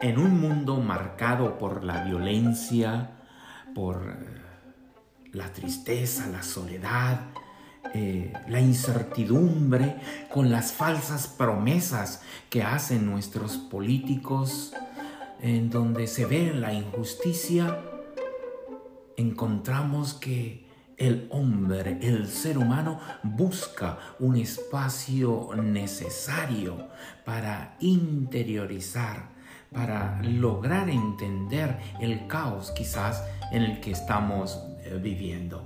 en un mundo marcado por la violencia, por eh, la tristeza, la soledad, eh, la incertidumbre, con las falsas promesas que hacen nuestros políticos, en donde se ve la injusticia, encontramos que el hombre, el ser humano, busca un espacio necesario para interiorizar, para lograr entender el caos quizás en el que estamos eh, viviendo.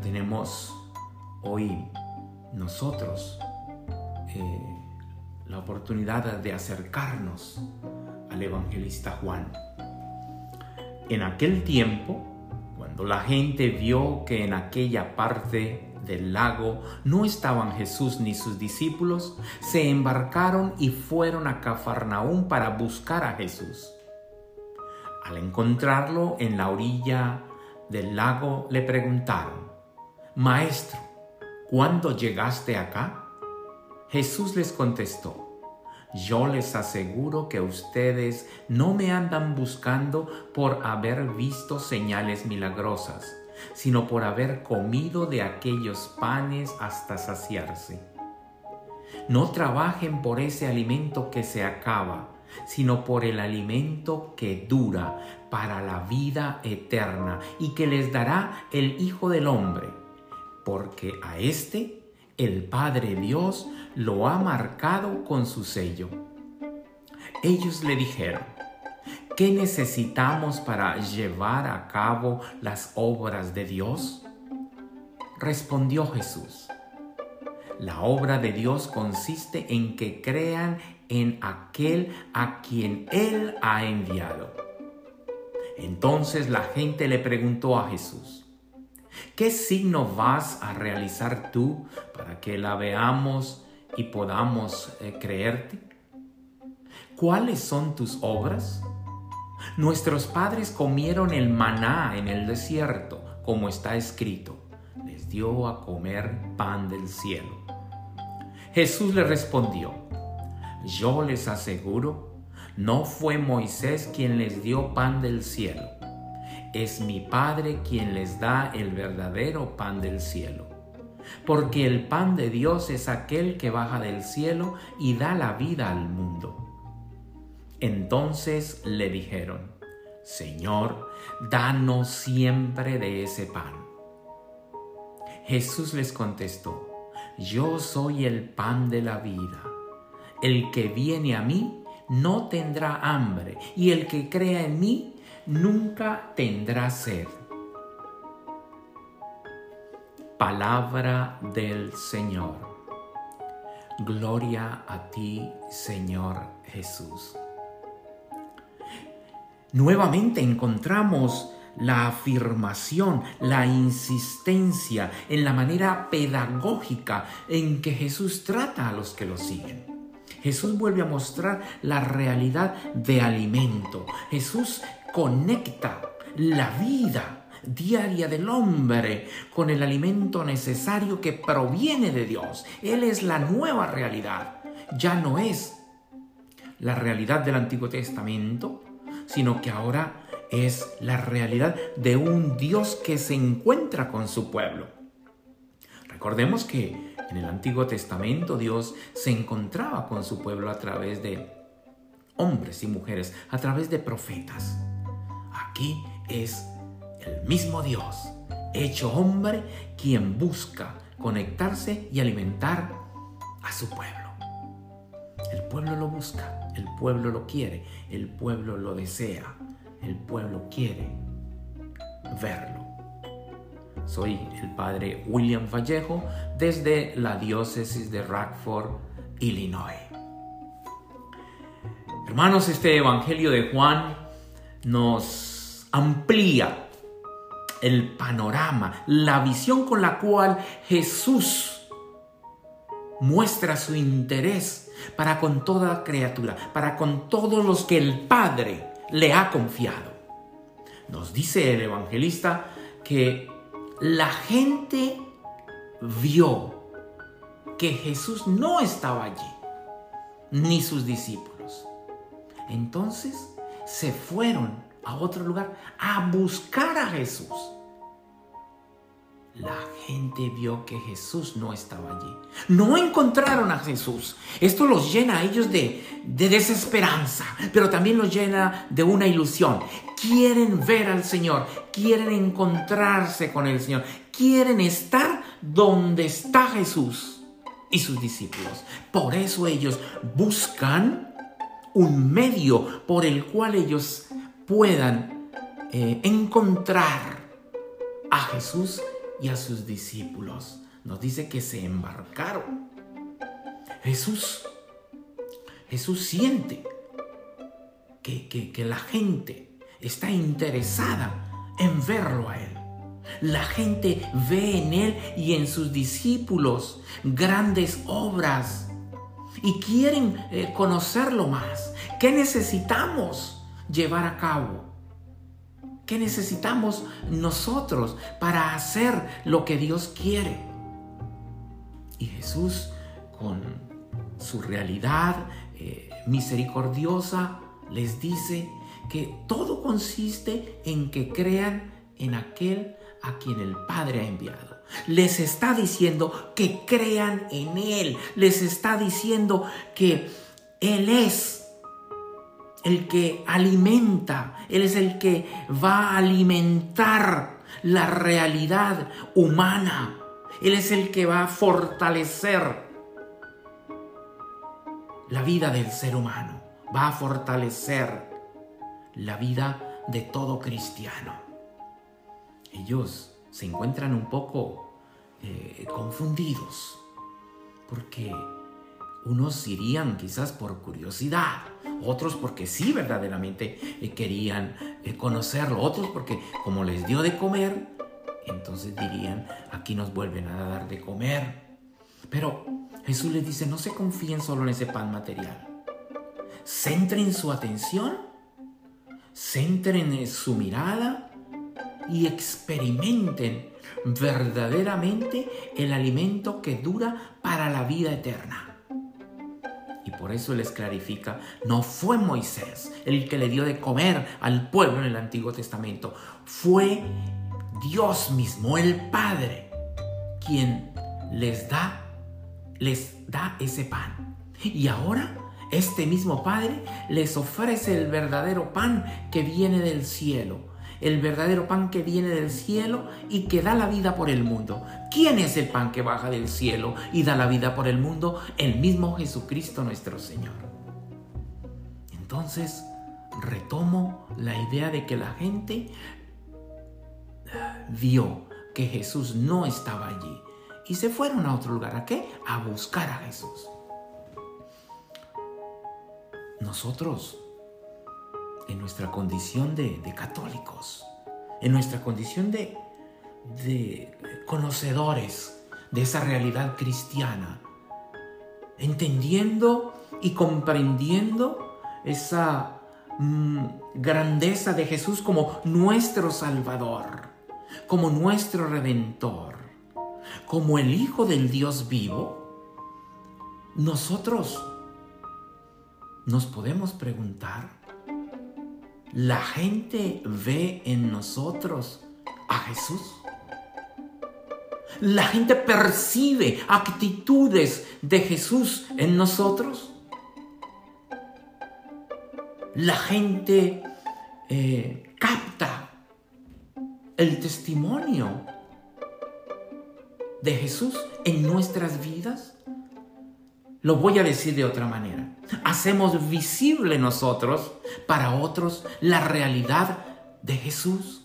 Tenemos hoy nosotros eh, la oportunidad de acercarnos al evangelista Juan. En aquel tiempo, cuando la gente vio que en aquella parte del lago no estaban Jesús ni sus discípulos, se embarcaron y fueron a Cafarnaúm para buscar a Jesús. Al encontrarlo en la orilla del lago le preguntaron, Maestro, ¿cuándo llegaste acá? Jesús les contestó, yo les aseguro que ustedes no me andan buscando por haber visto señales milagrosas, sino por haber comido de aquellos panes hasta saciarse. No trabajen por ese alimento que se acaba, sino por el alimento que dura para la vida eterna y que les dará el Hijo del Hombre, porque a éste el Padre Dios lo ha marcado con su sello. Ellos le dijeron, ¿qué necesitamos para llevar a cabo las obras de Dios? Respondió Jesús, la obra de Dios consiste en que crean en aquel a quien Él ha enviado. Entonces la gente le preguntó a Jesús, ¿Qué signo vas a realizar tú para que la veamos y podamos eh, creerte? ¿Cuáles son tus obras? Nuestros padres comieron el maná en el desierto, como está escrito. Les dio a comer pan del cielo. Jesús le respondió, yo les aseguro, no fue Moisés quien les dio pan del cielo es mi Padre quien les da el verdadero pan del cielo. Porque el pan de Dios es aquel que baja del cielo y da la vida al mundo. Entonces le dijeron, Señor, danos siempre de ese pan. Jesús les contestó, Yo soy el pan de la vida. El que viene a mí no tendrá hambre, y el que crea en mí nunca tendrá sed. Palabra del Señor. Gloria a ti, Señor Jesús. Nuevamente encontramos la afirmación, la insistencia en la manera pedagógica en que Jesús trata a los que lo siguen. Jesús vuelve a mostrar la realidad de alimento. Jesús conecta la vida diaria del hombre con el alimento necesario que proviene de Dios. Él es la nueva realidad. Ya no es la realidad del Antiguo Testamento, sino que ahora es la realidad de un Dios que se encuentra con su pueblo. Recordemos que en el Antiguo Testamento Dios se encontraba con su pueblo a través de hombres y mujeres, a través de profetas. Aquí es el mismo Dios, hecho hombre, quien busca conectarse y alimentar a su pueblo. El pueblo lo busca, el pueblo lo quiere, el pueblo lo desea, el pueblo quiere verlo. Soy el padre William Vallejo desde la diócesis de Rockford, Illinois. Hermanos, este Evangelio de Juan nos amplía el panorama, la visión con la cual Jesús muestra su interés para con toda criatura, para con todos los que el Padre le ha confiado. Nos dice el evangelista que la gente vio que Jesús no estaba allí, ni sus discípulos. Entonces se fueron a otro lugar a buscar a Jesús. La gente vio que Jesús no estaba allí. No encontraron a Jesús. Esto los llena a ellos de, de, desesperanza, pero también los llena de una ilusión. Quieren ver al Señor, quieren encontrarse con el Señor, quieren estar donde está Jesús y sus discípulos. Por eso ellos buscan un medio por el cual ellos puedan eh, encontrar a Jesús y a sus discípulos. Nos dice que se embarcaron. Jesús, Jesús siente que, que la gente está interesada en verlo a Él. La gente ve en Él y en sus discípulos grandes obras y quieren eh, conocerlo más. ¿Qué necesitamos llevar a cabo? ¿Qué necesitamos nosotros para hacer lo que Dios quiere? Y Jesús, con su realidad eh, misericordiosa, les dice que todo consiste en que crean en aquel a quien el Padre ha enviado. Les está diciendo que crean en Él. Les está diciendo que Él es el que alimenta, Él es el que va a alimentar la realidad humana. Él es el que va a fortalecer la vida del ser humano, va a fortalecer la vida de todo cristiano. Ellos se encuentran un poco eh, confundidos porque unos irían quizás por curiosidad, otros porque sí verdaderamente eh, querían eh, conocerlo, otros porque como les dio de comer, entonces dirían, aquí nos vuelven a dar de comer. Pero Jesús les dice, no se confíen solo en ese pan material. Centren su atención, centren su mirada y experimenten verdaderamente el alimento que dura para la vida eterna. Y por eso les clarifica, no fue Moisés el que le dio de comer al pueblo en el Antiguo Testamento, fue Dios mismo, el Padre, quien les da les da ese pan. Y ahora este mismo Padre les ofrece el verdadero pan que viene del cielo el verdadero pan que viene del cielo y que da la vida por el mundo. ¿Quién es el pan que baja del cielo y da la vida por el mundo? El mismo Jesucristo nuestro Señor. Entonces, retomo la idea de que la gente vio que Jesús no estaba allí y se fueron a otro lugar. ¿A qué? A buscar a Jesús. Nosotros en nuestra condición de, católicos, en nuestra condición de, conocedores de esa realidad cristiana, entendiendo y comprendiendo esa mm, grandeza de Jesús como nuestro Salvador, como nuestro Redentor, como el Hijo del Dios vivo, nosotros nos podemos preguntar, la gente ve en nosotros a Jesús. La gente percibe actitudes de Jesús en nosotros. La gente eh, capta el testimonio de Jesús en nuestras vidas. Lo voy a decir de otra manera. Hacemos visible nosotros para otros la realidad de Jesús.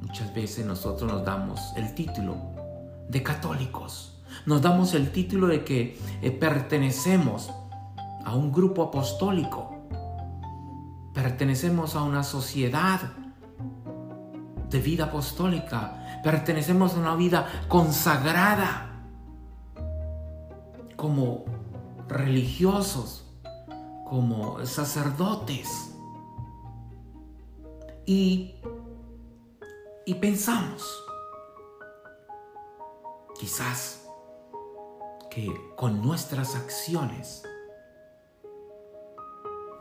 Muchas veces nosotros nos damos el título de católicos. Nos damos el título de que eh, pertenecemos a un grupo apostólico. Pertenecemos a una sociedad de vida apostólica pertenecemos a una vida consagrada como religiosos, como sacerdotes. Y, y pensamos, quizás que con nuestras acciones,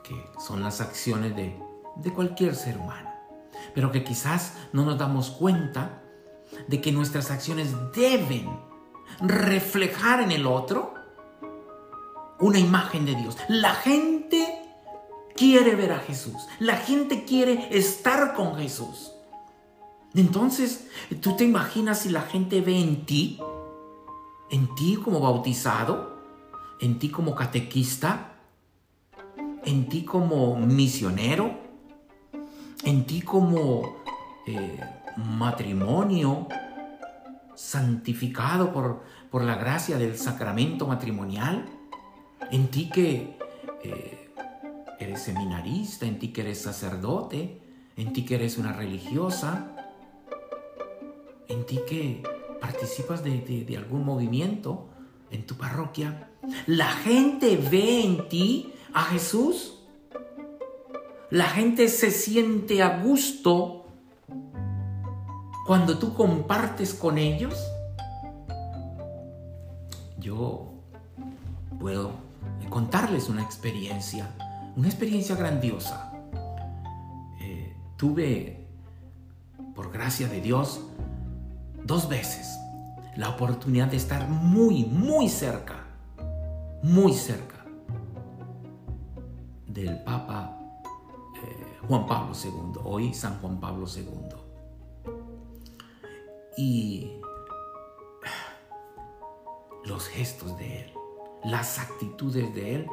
que son las acciones de, de cualquier ser humano, pero que quizás no nos damos cuenta de que nuestras acciones deben reflejar en el otro una imagen de Dios. La gente quiere ver a Jesús. La gente quiere estar con Jesús. Entonces, ¿tú te imaginas si la gente ve en ti, en ti como bautizado, en ti como catequista, en ti como misionero, en ti como eh, matrimonio santificado por, por, la gracia del sacramento matrimonial, en ti que eh, eres seminarista, en ti que eres sacerdote, en ti que eres una religiosa, en ti que participas de, algún movimiento en tu parroquia. La gente ve en ti a Jesús. La gente se siente a gusto cuando tú compartes con ellos. Yo puedo contarles una experiencia, una experiencia grandiosa. Eh, tuve, por gracia de Dios, dos veces la oportunidad de estar muy, muy cerca, muy cerca del Papa Juan Pablo II, hoy San Juan Pablo II. Y los gestos de él, las actitudes de él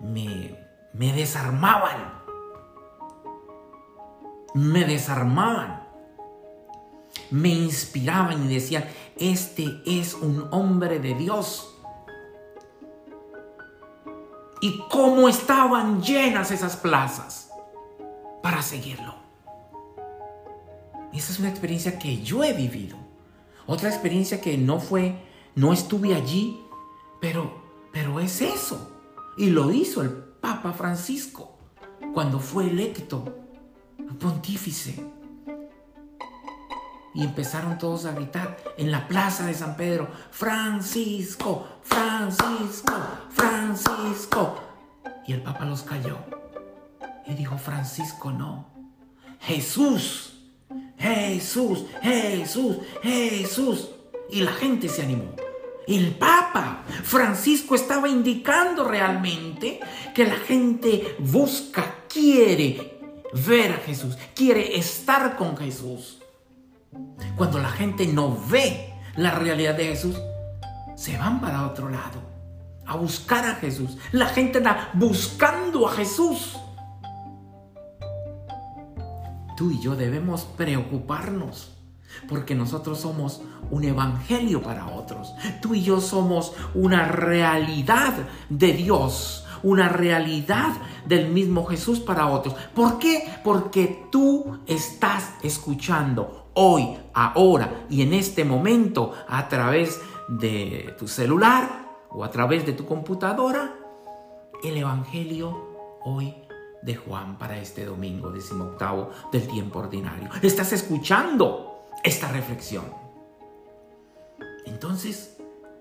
me, desarmaban. Me desarmaban me inspiraban y decían, este es un hombre de Dios. Y cómo estaban llenas esas plazas para seguirlo. Esa es una experiencia que yo he vivido. Otra experiencia que no fue, no estuve allí, pero, pero es eso. Y lo hizo el Papa Francisco cuando fue electo pontífice y empezaron todos a gritar en la plaza de San Pedro, Francisco, Francisco, Francisco. Y el Papa los calló y dijo, Francisco no, Jesús, Jesús, Jesús, Jesús. Y la gente se animó. El Papa Francisco estaba indicando realmente que la gente busca, quiere ver a Jesús, quiere estar con Jesús. Cuando la gente no ve la realidad de Jesús, se van para otro lado a buscar a Jesús. La gente está buscando a Jesús. Tú y yo debemos preocuparnos porque nosotros somos un evangelio para otros. Tú y yo somos una realidad de Dios, una realidad del mismo Jesús para otros. ¿Por qué? Porque tú estás escuchando hoy, ahora y en este momento a través de tu celular o a través de tu computadora el Evangelio hoy de Juan para este domingo decimoctavo del tiempo ordinario. Estás escuchando esta reflexión. Entonces,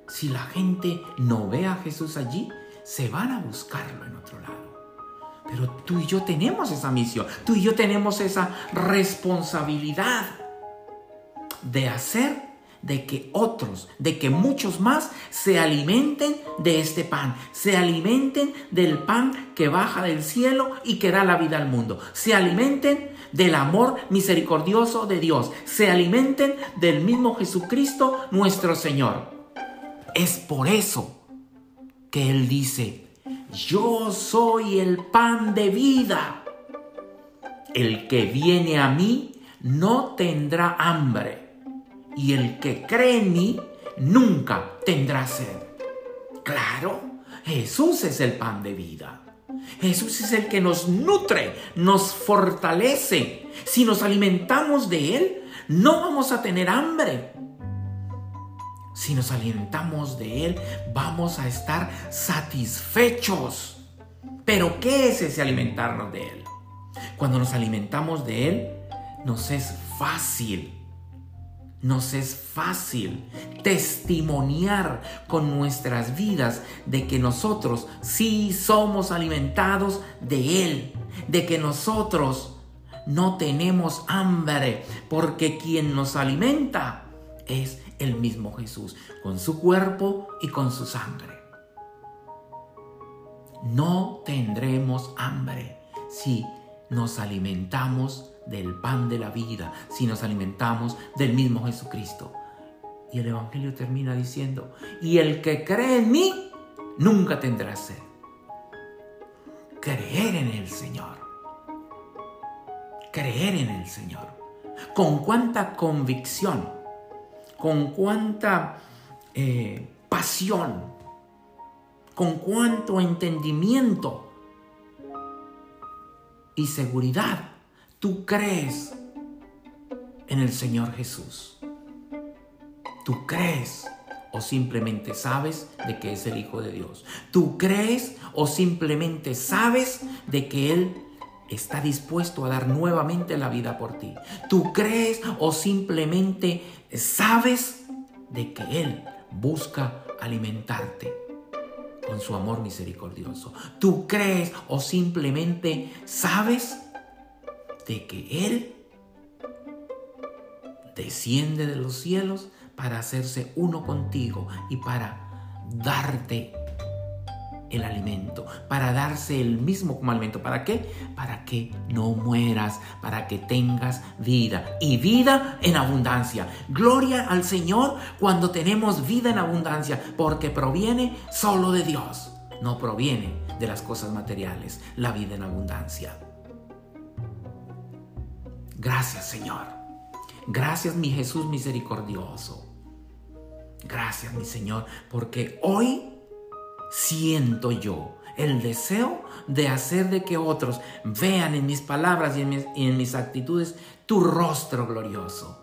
si la gente no ve a Jesús allí, se van a buscarlo en otro lado. Pero tú y yo tenemos esa misión, tú y yo tenemos esa responsabilidad de hacer de que otros, de que muchos más se alimenten de este pan, se alimenten del pan que baja del cielo y que da la vida al mundo, se alimenten del amor misericordioso de Dios, se alimenten del mismo Jesucristo nuestro Señor. Es por eso que Él dice, yo soy el pan de vida. El que viene a mí no tendrá hambre y el que cree en mí nunca tendrá sed. Claro, Jesús es el pan de vida. Jesús es el que nos nutre, nos fortalece. Si nos alimentamos de Él, no vamos a tener hambre. Si nos alimentamos de Él, vamos a estar satisfechos. Pero ¿qué es ese alimentarnos de Él? Cuando nos alimentamos de Él, nos es fácil nos es fácil testimoniar con nuestras vidas de que nosotros sí somos alimentados de Él, de que nosotros no tenemos hambre, porque quien nos alimenta es el mismo Jesús, con su cuerpo y con su sangre. No tendremos hambre si nos alimentamos del pan de la vida, si nos alimentamos del mismo Jesucristo. Y el Evangelio termina diciendo, y el que cree en mí, nunca tendrá sed. Creer en el Señor. Creer en el Señor. Con cuánta convicción, con cuánta eh, pasión, con cuánto entendimiento y seguridad tú crees en el Señor Jesús. Tú crees o simplemente sabes de que es el Hijo de Dios. Tú crees o simplemente sabes de que Él está dispuesto a dar nuevamente la vida por ti. Tú crees o simplemente sabes de que Él busca alimentarte con su amor misericordioso. Tú crees o simplemente sabes de que Él desciende de los cielos para hacerse uno contigo y para darte el alimento, para darse el mismo como alimento. ¿Para qué? Para que no mueras, para que tengas vida y vida en abundancia. Gloria al Señor cuando tenemos vida en abundancia, porque proviene solo de Dios, no proviene de las cosas materiales, la vida en abundancia. Gracias Señor. Gracias mi Jesús misericordioso. Gracias mi Señor, porque hoy siento yo el deseo de hacer de que otros vean en mis palabras y en mis, actitudes tu rostro glorioso.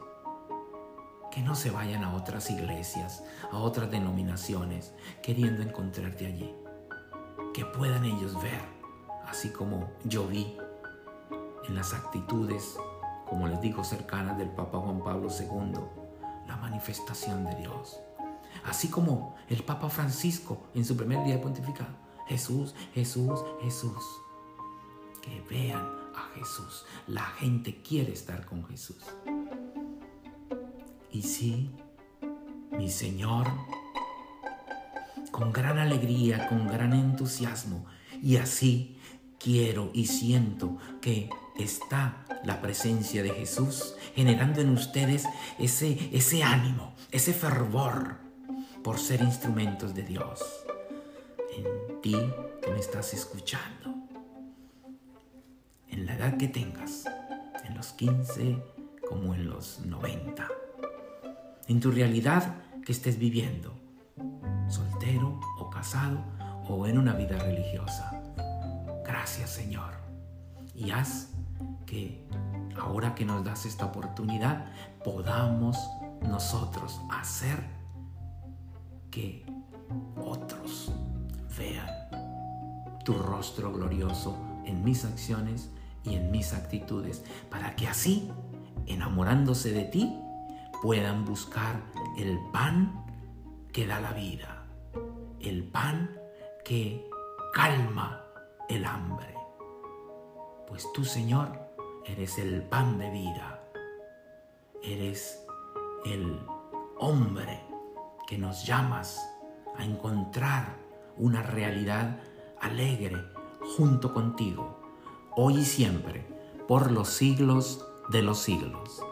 Que no se vayan a otras iglesias, a otras denominaciones, queriendo encontrarte allí. Que puedan ellos ver, así como yo vi en las actitudes como les digo, cercanas del Papa Juan Pablo II, la manifestación de Dios. Así como el Papa Francisco en su primer día de pontificado, Jesús, Jesús, Jesús. Que vean a Jesús. La gente quiere estar con Jesús. Y sí, mi Señor, con gran alegría, con gran entusiasmo, y así quiero y siento que está la presencia de Jesús generando en ustedes ese, ese ánimo, ese fervor por ser instrumentos de Dios. En ti que me estás escuchando, en la edad que tengas, en los 15 como en los 90, en tu realidad que estés viviendo, soltero o casado o en una vida religiosa. Gracias Señor. Y haz que ahora que nos das esta oportunidad, podamos nosotros hacer que otros vean tu rostro glorioso en mis acciones y en mis actitudes, para que así, enamorándose de ti, puedan buscar el pan que da la vida, el pan que calma el hambre. Pues tú, Señor, Eres el pan de vida. Eres el hombre que nos llamas a encontrar una realidad alegre junto contigo, hoy y siempre, por los siglos de los siglos.